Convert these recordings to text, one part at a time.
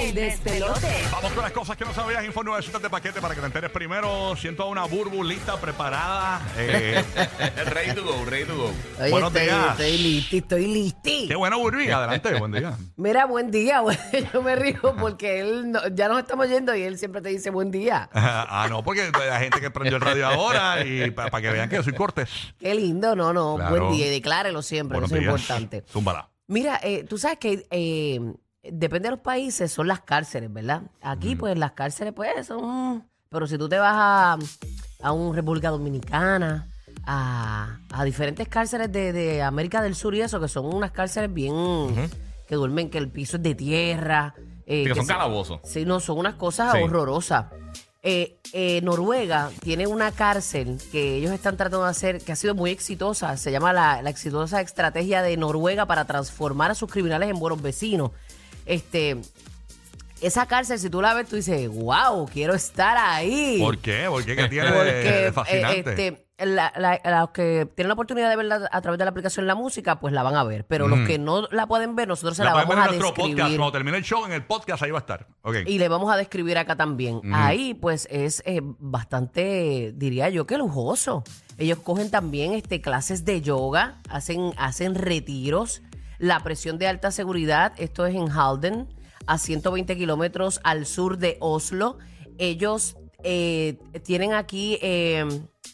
El despelote. Vamos con las cosas que no sabías. Info nuevecitas de paquete para que te enteres primero. Siento una burbu lista, preparada. Eh, ready to go, ready to go. Oye, Buenos estoy, días. estoy listi, estoy listi. qué bueno, Burbi. Adelante, buen día. Mira, buen día. güey. Yo me río porque él no- ya nos estamos yendo y él siempre te dice buen día. ah, no, porque hay gente que prendió el radio ahora y para que vean que yo soy cortés. Qué lindo, no, no. Claro. Buen día y declárelo siempre, Buenos eso es días. importante. Zúmbala. Mira, eh, tú sabes que eh, depende de los países, son las cárceles, ¿verdad? Aquí, pues, las cárceles, pues, son... Pero si tú te vas a, a un República Dominicana, a, a diferentes cárceles de, de América del Sur y eso, que son unas cárceles bien... que duermen, que el piso es de tierra. eh, Sí, que son se- calabozos. Sí, no, son unas cosas Sí. horrorosas. Eh, eh, Noruega tiene una cárcel que ellos están tratando de hacer, que ha sido muy exitosa. Se llama la, la exitosa estrategia de Noruega para transformar a sus criminales en buenos vecinos. Este, esa cárcel, si tú la ves, tú dices, wow, quiero estar ahí. ¿Por qué? ¿Por qué? ¿Qué tiene Porque de eh, fascinante? este, la- la- los que tienen la oportunidad de verla a través de la aplicación La Música, pues la van a ver. Pero los que no la pueden ver, nosotros se la, pueden vamos ver a nuestro podcast. describir. Cuando termine el show, en el podcast, ahí va a estar. Ok. Y le vamos a describir acá también. Ahí, pues, es eh, bastante, diría yo, que lujoso. Ellos cogen también este, clases de yoga, hacen, hacen retiros. La presión de alta seguridad, esto es en Halden, a 120 kilómetros al sur de Oslo. Ellos eh, tienen aquí, eh,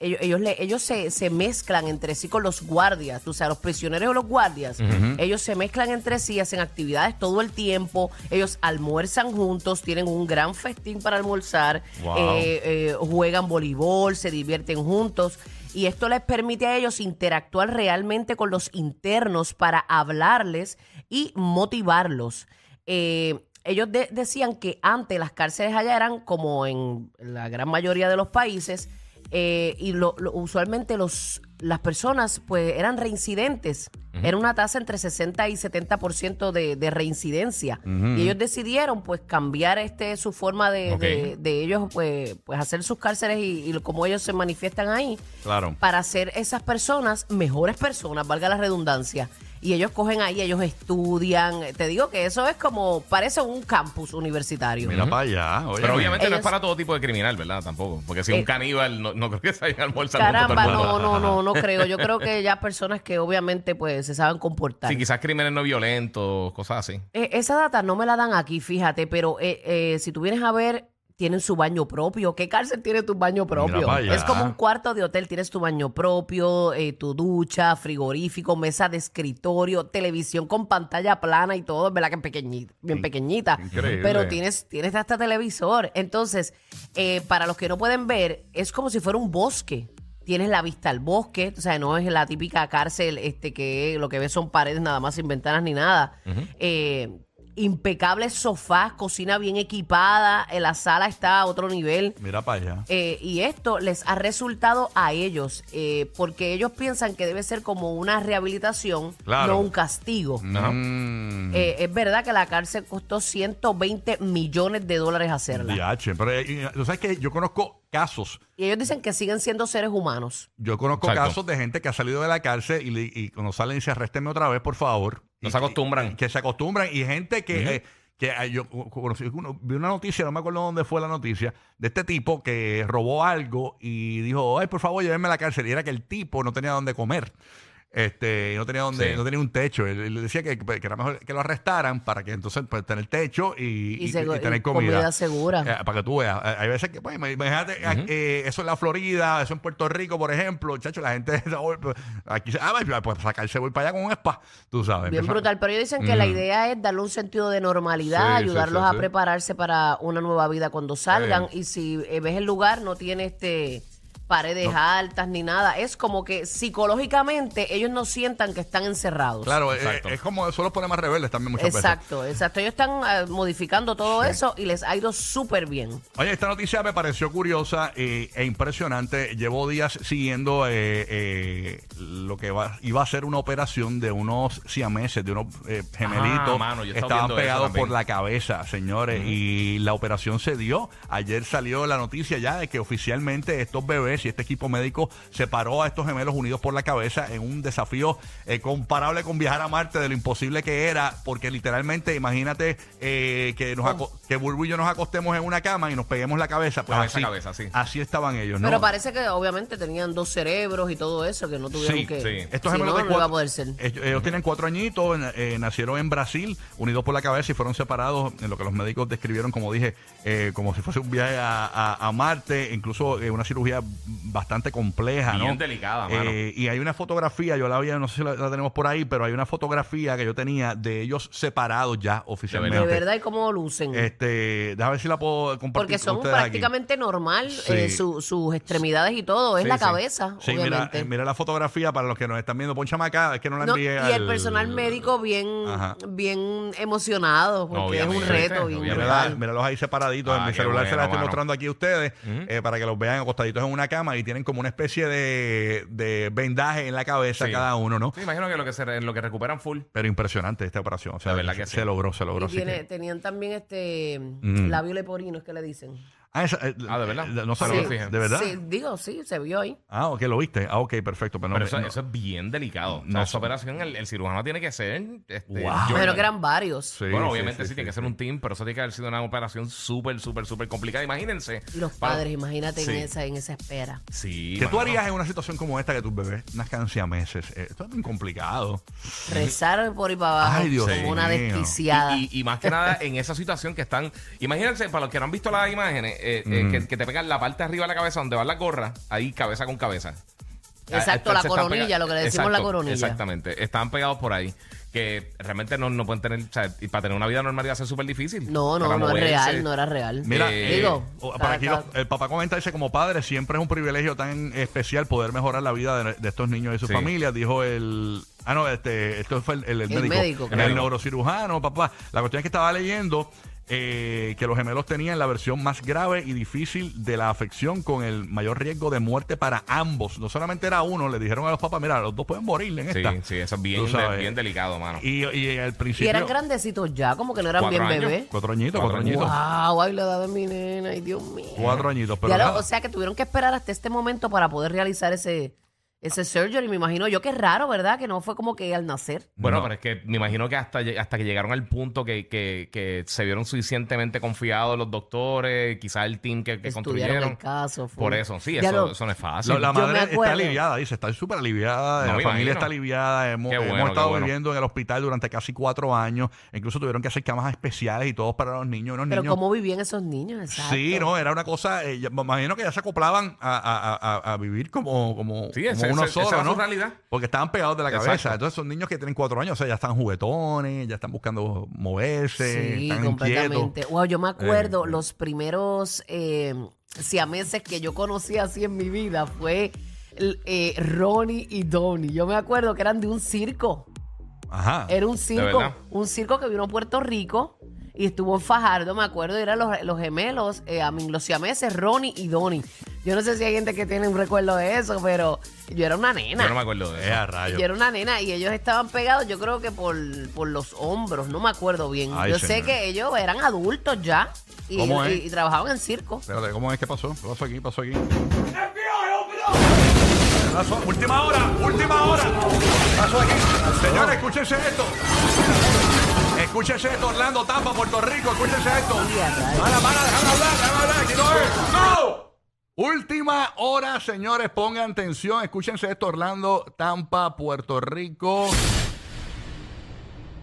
ellos, ellos, le- ellos se, se mezclan entre sí con los guardias, o sea, los prisioneros o los guardias, ellos se mezclan entre sí, hacen actividades todo el tiempo, ellos almuerzan juntos, tienen un gran festín para almorzar, Wow. eh, eh, juegan voleibol, se divierten juntos. Y esto les permite a ellos interactuar realmente con los internos para hablarles y motivarlos. Eh, ellos de- decían que antes las cárceles allá eran como en la gran mayoría de los países eh, y lo- usualmente los, las personas pues eran reincidentes. Era una tasa entre 60 y 70% de, de reincidencia. Y ellos decidieron pues cambiar este su forma de, de ellos pues, pues hacer sus cárceles y, y cómo ellos se manifiestan ahí Claro. para hacer esas personas mejores personas, valga la redundancia. Y ellos cogen ahí, ellos estudian. Te digo que eso es como, parece un campus universitario. Mira para allá. Oye, Pero obviamente no Ellos- es para todo tipo de criminal, ¿verdad? Tampoco. Porque si Eh, un caníbal, no, no creo que se vayan a almorzar junto todo Caramba, mundo. no, no, no, no creo. Yo creo que ya personas que obviamente pues se saben comportar. Sí, quizás crímenes no violentos, cosas así. Eh, esa data no me la dan aquí, fíjate, pero eh, eh, si tú vienes a ver, tienen su baño propio. ¿Qué cárcel tiene tu baño propio? Es como un cuarto de hotel, tienes tu baño propio, eh, tu ducha, frigorífico, mesa de escritorio, televisión con pantalla plana y todo, verdad que es pequeñita, bien pequeñita. increíble. Pero tienes, tienes hasta televisor. Entonces, eh, para los que no pueden ver, es como si fuera un bosque. Tienes la vista al bosque, o sea, no es la típica cárcel este que lo que ves son paredes nada más sin ventanas ni nada. Eh, impecables sofás, cocina bien equipada, eh, la sala está a otro nivel. Mira para allá. Eh, y esto les ha resultado a ellos, eh, porque ellos piensan que debe ser como una rehabilitación, Claro. no un castigo. Mm. Eh, es verdad que la cárcel costó 120 millones de dólares hacerla. DH. Pero eh, tú sabes que yo conozco casos. Y ellos dicen que siguen siendo seres humanos. Yo conozco Exacto. casos de gente que ha salido de la cárcel y, le- y cuando salen dice arréstenme otra vez, por favor. No se acostumbran. que se acostumbran. Y gente que, eh, que eh, yo vi una noticia, no me acuerdo dónde fue la noticia, de este tipo que robó algo y dijo, ay, por favor, llévenme a la cárcel. Y era que el tipo no tenía dónde comer. Este, y no tenía donde, Sí. no tenía un techo. Él, él decía que, que era mejor que lo arrestaran para que entonces pues, tener techo y, Y y- y tener comida. comida segura. Eh, para que tú veas. Eh, Hay veces que, pues, imagínate, eh, eso en la Florida, eso en Puerto Rico, por ejemplo, chacho, la gente pues, aquí se, ah, pues, pues sacarse voy para allá con un spa, tú sabes. Bien brutal. Pero ellos dicen que la idea es darle un sentido de normalidad, Sí, ayudarlos sí, a sí. prepararse para una nueva vida cuando salgan. Y si ves el lugar, no tiene este paredes altas ni nada. Es como que psicológicamente ellos no sientan que están encerrados. Claro, eh, Exacto. es como eso los pone más rebeldes también muchas veces. Exacto, exacto. Ellos están eh, modificando todo Sí. eso y les ha ido súper bien. Oye, esta noticia me pareció curiosa eh, e impresionante. Llevo días siguiendo eh, eh, lo que va- iba a ser una operación de unos siameses, de unos eh, gemelitos. Ah, mano, yo Estaban pegados por la cabeza, señores. Y la operación se dio. Ayer salió la noticia ya de que oficialmente estos bebés y este equipo médico separó a estos gemelos unidos por la cabeza en un desafío eh, comparable con viajar a Marte de lo imposible que era. Porque literalmente, imagínate eh, que, nos aco- que Burbu y yo nos acostemos en una cama y nos peguemos la cabeza. Pues Cabeza a así, cabeza, sí. así estaban ellos, ¿no? Pero parece que obviamente tenían dos cerebros y todo eso, que no tuvieron Sí, que... sí. Estos si gemelos no, de no iba cuatro- a poder ser. Ellos, ellos tienen cuatro añitos, eh, nacieron en Brasil, unidos por la cabeza y fueron separados en lo que los médicos describieron, como dije, eh, como si fuese un viaje a, a- a Marte, incluso eh, una cirugía bastante compleja, ¿no? Bien delicada, mano. Eh, y hay una fotografía, yo la había, no sé si la, la tenemos por ahí, pero hay una fotografía que yo tenía de ellos separados ya oficialmente. De verdad, y cómo lucen. Este, déjame ver si la puedo compartir Porque con son aquí. prácticamente normal Sí. eh, su- sus extremidades y todo. Es Sí, la sí. cabeza, Sí, mira, obviamente. eh, mira la fotografía para los que nos están viendo. Ponchame acá, es que no la No, envié y el al- personal médico bien, Ajá. bien emocionado, porque es un reto bien brutal. míralos ahí separaditos. Ah, en mi qué celular se la estoy mostrando aquí a ustedes eh, para que los vean acostaditos en una cama y tienen como una especie de, de vendaje en la cabeza Sí. cada uno, ¿no? Sí, imagino que lo que, se, lo que recuperan full. Pero impresionante esta operación. O sea, La verdad que se, sí. logró, se logró. Y así tiene- que- tenían también este Mm. labio leporino, es que le dicen. Ah, esa, eh, Ah, ¿de verdad? No sé, No me ¿de fijé. verdad? Sí, digo, sí, se vio ahí. Ah, ok, lo viste. Ah, ok, perfecto. Pero no, Pero eso, no- eso es bien delicado. O sea, No esa operación, el, el cirujano tiene que ser. Este, Wow. Jordan. Pero que eran varios. Sí, bueno, sí, obviamente sí, sí, tiene que sí, ser sí. un team, pero eso tiene que haber sido una operación súper, súper, súper complicada. Imagínense. Los Para- padres, imagínate Sí. en esa en esa espera. Sí. ¿Qué tú mano. harías en una situación como esta que tus bebés nazcan meses? esto es muy complicado. Rezar por y para abajo Ay, Dios como una desquiciada. Y, y- y más que nada en esa situación que están. Imagínense, para los que no han visto las imágenes, eh, eh, que, que te pegan la parte de arriba de la cabeza donde va la gorra, ahí cabeza con cabeza. Exacto, Ah, la se están coronilla, lo que le decimos la coronilla. Exactamente. Estaban pegados por ahí. Que realmente no, no pueden tener. O sea, y para tener una vida normal iba a ser súper difícil. no, no, no es real, no era real. Mira, Eh, digo, aquí los- el papá comenta, dice, como padre, siempre es un privilegio tan especial poder mejorar la vida de, de estos niños y sus Sí. familias, dijo el... Ah, no, este, esto fue el, el- el El médico. médico, el neurocirujano, papá. La cuestión es que estaba leyendo eh, que los gemelos tenían la versión más grave y difícil de la afección con el mayor riesgo de muerte para ambos. No solamente era uno, le dijeron a los papás, mira, los dos pueden morir en Sí, esta. sí, eso es bien, bien delicado, mano. Y, y al y principio... eran grandecitos ya, como que no eran Cuatro bien años. bebés. Cuatro añitos, cuatro, Cuatro añitos. Wow, ay, la edad de mi nena, ay Dios mío. Cuatro añitos, pero lo- o sea que tuvieron que esperar hasta este momento para poder realizar ese, ese surgery, me imagino yo. Qué raro, ¿verdad? Que no fue como que al nacer. Bueno, No. pero es que me imagino que hasta, hasta que llegaron al punto que, que, que se vieron suficientemente confiados los doctores, quizás el team que, que construyeron. el caso. fue- Por eso, sí, eso, lo- eso no es fácil. Lo- la madre está aliviada, dice, está súper aliviada, No, la familia imagino. está aliviada, hemos, hemos estado bueno. viviendo en el hospital durante casi cuatro años, incluso tuvieron que hacer camas especiales y todos para los niños, unos Pero niños. ¿cómo vivían esos niños? Exacto. Sí, no, era una cosa, eh, me imagino que ya se acoplaban a, a- a- a vivir como, como, Sí, como uno ese- solo, ¿no? su realidad. Porque estaban pegados de la Exacto. cabeza. Entonces son niños que tienen cuatro años, o sea, ya están juguetones, ya están buscando moverse, Sí, están completamente. inquietos. Wow, yo me acuerdo Eh, los primeros eh, siameses que yo conocí así en mi vida fue eh, Ronnie y Donnie. Yo me acuerdo que eran de un circo. Ajá. Era un circo, un circo que vino a Puerto Rico y estuvo en Fajardo, me acuerdo, y eran los, los gemelos, eh, a mí, los siameses, Ronnie y Donnie. Yo no sé si hay gente que tiene un recuerdo de eso, pero yo era una nena. Yo no me acuerdo de Eh, eso. a rayos. Yo era una nena y ellos estaban pegados, yo creo que por, por los hombros, no me acuerdo bien. Ay, yo sé que ellos eran adultos ya y, ¿Cómo y- es? y trabajaban en circo. Espérate, ¿cómo es que pasó? ¿Qué pasó aquí? ¿Pasó aquí? Pasó, última hora, última hora. Pasó aquí. Señores, escúchense esto. Escúchense esto, Orlando, Tampa, Puerto Rico, escúchense esto. Para, para, déjame hablar, déjame hablar, aquí no es. ¡No! Última hora, señores, pongan atención, escúchense esto, Orlando, Tampa, Puerto Rico.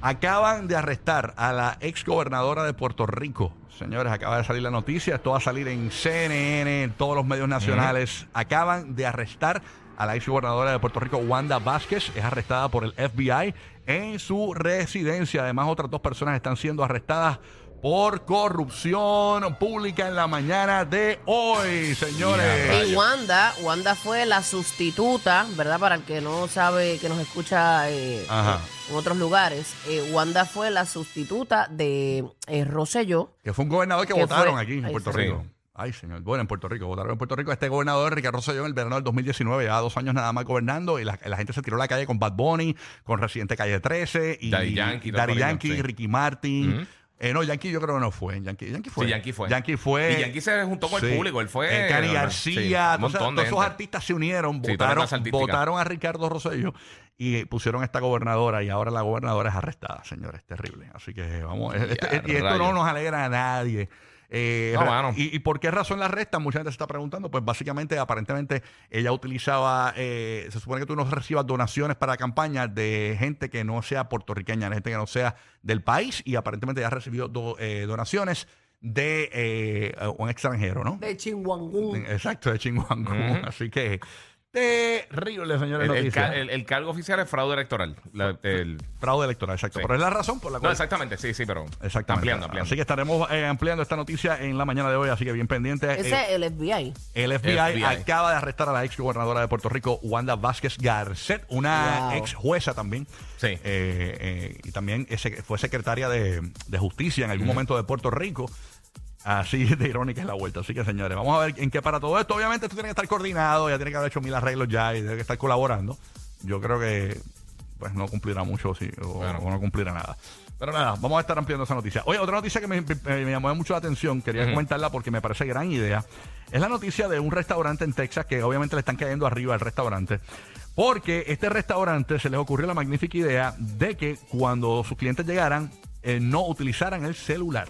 Acaban de arrestar a la ex gobernadora de Puerto Rico. Señores, acaba de salir la noticia. Esto va a salir en CNN, en todos los medios nacionales. Acaban de arrestar a la ex gobernadora de Puerto Rico, Wanda Vázquez. Es arrestada por el FBI en su residencia. Además, otras dos personas están siendo arrestadas por corrupción pública en la mañana de hoy, señores. Y Wanda, Wanda fue la sustituta, ¿verdad? Para el que no sabe, que nos escucha eh, Ajá. en otros lugares, eh, Wanda fue la sustituta de eh, Rosselló. Que fue un gobernador que Que votaron fue- aquí en Puerto. Rico. Ay, señor. Bueno, en Puerto Rico. Votaron en Puerto Rico. Este gobernador, Ricardo Rosselló, en el verano del 2019, ya dos años nada más gobernando, y la, la gente se tiró a la calle con Bad Bunny, con Residente Calle 13, y Daddy Yankee, Daddy Yankee, sí. Ricky Martin. Eh, no, Yankee yo creo que no fue. Yankee, Yankee fue. Sí, Yankee fue. Yankee fue. Y Yankee se juntó con el público, él fue- Cani sí, García, un todos, montón de todos esos artistas se unieron, votaron, votaron a Ricardo Rosselló y pusieron a esta gobernadora y ahora la gobernadora es arrestada, señores, terrible. Así que vamos, este- y esto no nos alegra a nadie. Eh, No, y, y por qué razón la arrestan? Mucha gente se está preguntando. Pues básicamente, aparentemente, ella utilizaba, eh, se supone que tú no recibas donaciones para campaña de gente que no sea puertorriqueña, de gente que no sea del país, y aparentemente ella recibió do- eh, donaciones de eh, un extranjero, ¿no? De Chinguangún. Exacto, de Chinguangú. Así que terrible, señores. El, el noticias. ca- el- el cargo oficial es fraude electoral. La- el- Fraude electoral, exacto. Sí. Pero es la razón por la no, cual. exactamente, sí, sí, pero Exactamente. ampliando, ampliando. Así que estaremos eh, ampliando esta noticia en la mañana de hoy, así que bien pendiente. Ese es el FBI. el FBI, FBI. acaba de arrestar a la ex gobernadora de Puerto Rico, Wanda Vázquez Garcet, una Wow. ex jueza también. Sí. Eh, eh, y también ese- fue secretaria de, de justicia en algún momento de Puerto Rico. Así de irónica es la vuelta. Así que, señores, vamos a ver en qué para todo esto. Obviamente, esto tiene que estar coordinado, ya tiene que haber hecho mil arreglos ya y debe que estar colaborando. Yo creo que pues no cumplirá mucho sí, o, no cumplirá nada. Pero nada, vamos a estar ampliando esa noticia. Oye, otra noticia que me, me- me llamó mucho la atención, quería comentarla porque me parece gran idea, es la noticia de un restaurante en Texas que obviamente le están cayendo arriba al restaurante. Porque este restaurante se les ocurrió la magnífica idea de que cuando sus clientes llegaran, eh, no utilizaran el celular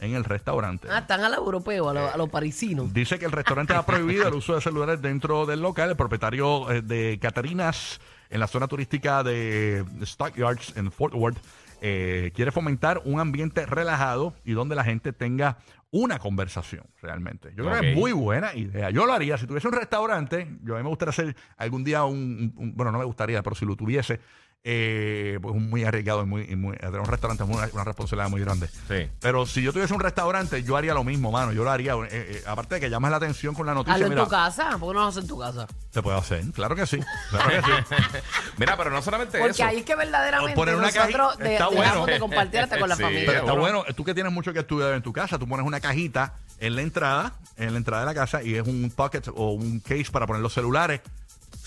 en el restaurante. Ah, están a los europeos, a los, a los parisinos. Dice que el restaurante ha prohibido el uso de celulares dentro del local. El propietario eh, de Catarinas, en la zona turística de Stockyards en Fort Worth, eh, quiere fomentar un ambiente relajado y donde la gente tenga una conversación realmente. Yo creo que es muy buena idea. Yo lo haría. Si tuviese un restaurante, yo a mí me gustaría hacer algún día un, un- bueno, no me gustaría, pero si lo tuviese, eh, pues un muy arriesgado y muy, y muy- tener un restaurante es una, una responsabilidad muy grande. Sí. Pero si yo tuviese un restaurante, yo haría lo mismo, mano. Yo lo haría. eh, eh, aparte de que llamas la atención con la noticia, Hazlo en mira, tu casa. ¿Por qué no lo haces en tu casa? se puede hacer. Claro que sí. Claro que sí. Mira, pero no solamente Porque eso. ahí es que verdaderamente Poner una nosotros de- está bueno. de compartir hasta con la Sí, familia. Pero está bueno. Tú que tienes mucho que estudiar en tu casa, tú pones una cajita en la entrada, en la entrada de la casa, y es un pocket o un case para poner los celulares.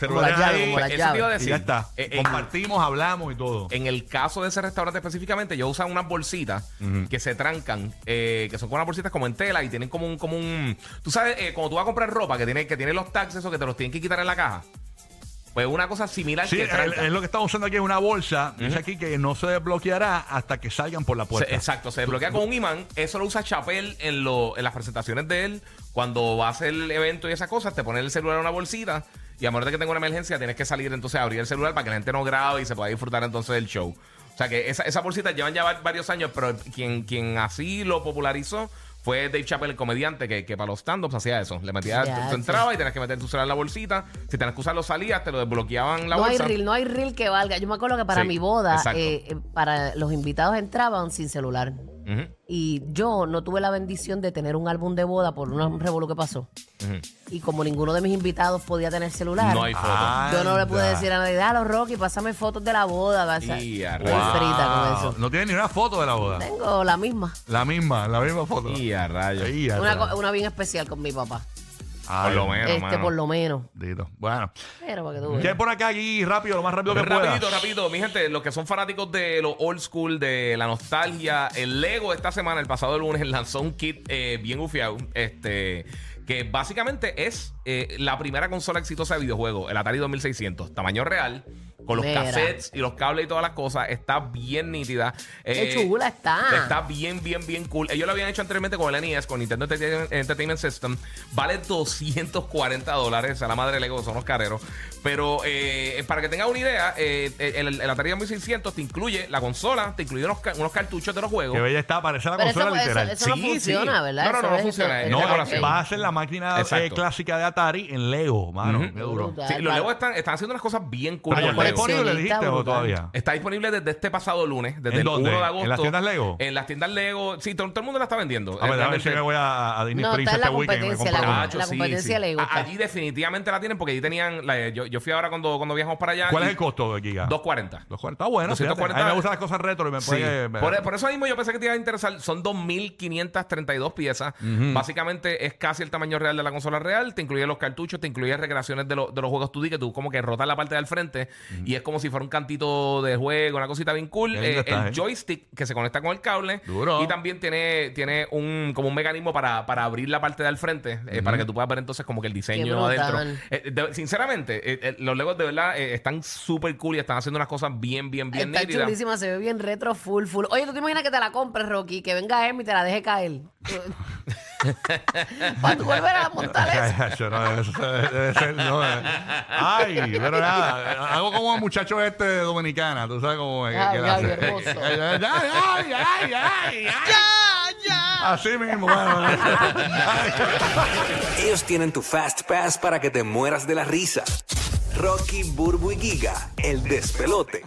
Llave, ahí, te iba a y ya está. Eh, en- Compartimos, hablamos y todo. En el caso de ese restaurante específicamente, ellos usan unas bolsitas que se trancan, eh, que son con unas bolsitas como en tela y tienen como un, como un, tú sabes, eh, cuando tú vas a comprar ropa que tiene, que tiene los tags esos que te los tienen que quitar en la caja. Pues una cosa similar Sí, que es, tranca. es lo que estamos usando aquí es una bolsa. Dice aquí que no se desbloqueará hasta que salgan por la Se- puerta. exacto, se desbloquea con un imán. Eso lo usa Chapel en, lo, en las presentaciones de él. Cuando va a hacer el evento y esas cosas, te pone el celular en una bolsita. Y a menos de que tenga una emergencia, tienes que salir entonces a abrir el celular para que la gente no grabe y se pueda disfrutar entonces del show. O sea que esa, esa bolsita llevan ya va- varios años, pero quien, quien así lo popularizó fue Dave Chappelle, el comediante, que, que para los stand-ups hacía eso. Le metía, Ya, tú, tú entrabas y tenías que meter tu celular en la bolsita. Si tenías que usarlo, salías, te lo desbloqueaban la no hay bolsa. reel, no hay reel que valga. Yo me acuerdo que para Sí, mi boda, eh, eh, para los invitados entraban sin celular. Y yo no tuve la bendición de tener un álbum de boda por un revolú que pasó. Y como ninguno de mis invitados podía tener celular, No hay foto. yo no le pude Anda. decir a nadie, dale, Rocky, pásame fotos de la boda. vas a- Y a Estoy rayos. frita con Wow. eso. No tiene ni una foto de la boda. Tengo la misma. La misma, la misma foto. Y a rayos. Ahí, Una, atrás. co- una bien especial con mi papá. Ay, Por lo menos, este, mano. por lo menos. Bueno, Pero para que tú ¿qué hay veas. por acá aquí? Rápido, lo más rápido que pueda. Rapidito, rapidito, mi gente, los que son fanáticos de lo old school, de la nostalgia, el Lego esta semana, el pasado lunes, lanzó un kit eh, bien ufiado, este, que básicamente es eh, la primera consola exitosa de videojuegos, el Atari 2600, tamaño real, con los Mira. cassettes y los cables y todas las cosas, está bien nítida. Qué Eh, chula está. Está bien, bien, bien cool. Ellos lo habían hecho anteriormente con el NES, con Nintendo Entertainment System. Vale 240 dólares. A la madre Lego son los careros. Pero eh, para que tengas una idea, eh, el, el Atari 2600 te incluye la consola, te incluye unos, unos cartuchos de los juegos. Que bella está, parece la Pero consola eso- literal. eso no Sí, funciona, sí. ¿verdad? No, no, no, no es- funciona, es no, va a ser la máquina eh, clásica de Atari en Lego, mano. Ujú. Qué duro. Sí, los Lego están, están haciendo unas cosas bien cool. Pero Disponible, dijiste, o todavía? Está disponible desde este pasado lunes, desde ¿En el dónde? 1 de agosto. ¿En las tiendas Lego? En las tiendas Lego. Sí, todo, todo el mundo la está vendiendo. A ver, déjame ver si me voy a, a Disney No, Springs está en la este weekend me competencia, compro la- una. La competencia Lego A- está. Allí definitivamente la tienen porque allí tenían. la- yo, yo fui ahora cuando, cuando viajamos para allá. ¿Cuál es el costo de Giga? 240. Los 40. Está bueno, fíjate. 240. A mí me gustan las cosas retro y me Sí. puede... me- Por, por eso mismo yo pensé que te iba a interesar. Son 2.532 piezas. Básicamente es casi el tamaño real de la consola real. Te incluye los cartuchos, te incluye recreaciones de, lo- de los juegos 2D que tú como que rotas la parte del frente y es como si fuera un cantito de juego, una cosita bien cool. Eh, está, el eh. joystick que se conecta con el cable. Duro. Y también tiene, tiene un como un mecanismo para, para abrir la parte del frente eh, para que tú puedas ver entonces como que el diseño adentro. Eh, de- sinceramente, eh, eh, los Legos de verdad eh, están súper cool y están haciendo unas cosas bien, bien, bien Está nítidas. chulísima, se ve bien retro, full, full. Oye, ¿tú te imaginas que te la compres, Rocky? Que venga Emmy y te la deje caer. Para tú volver a montar eso. Eso no, eso debe- ser, no, eh. Ay, pero nada, hago como muchacho este de Dominicana, tú sabes cómo es. que- Ay, que ay, hace. hermoso. Ay, ay, ay, ay, ay, ay. Así mismo, bueno. Ellos tienen tu Fast Pass para que te mueras de la risa. Rocky, Burbu y Giga, el despelote.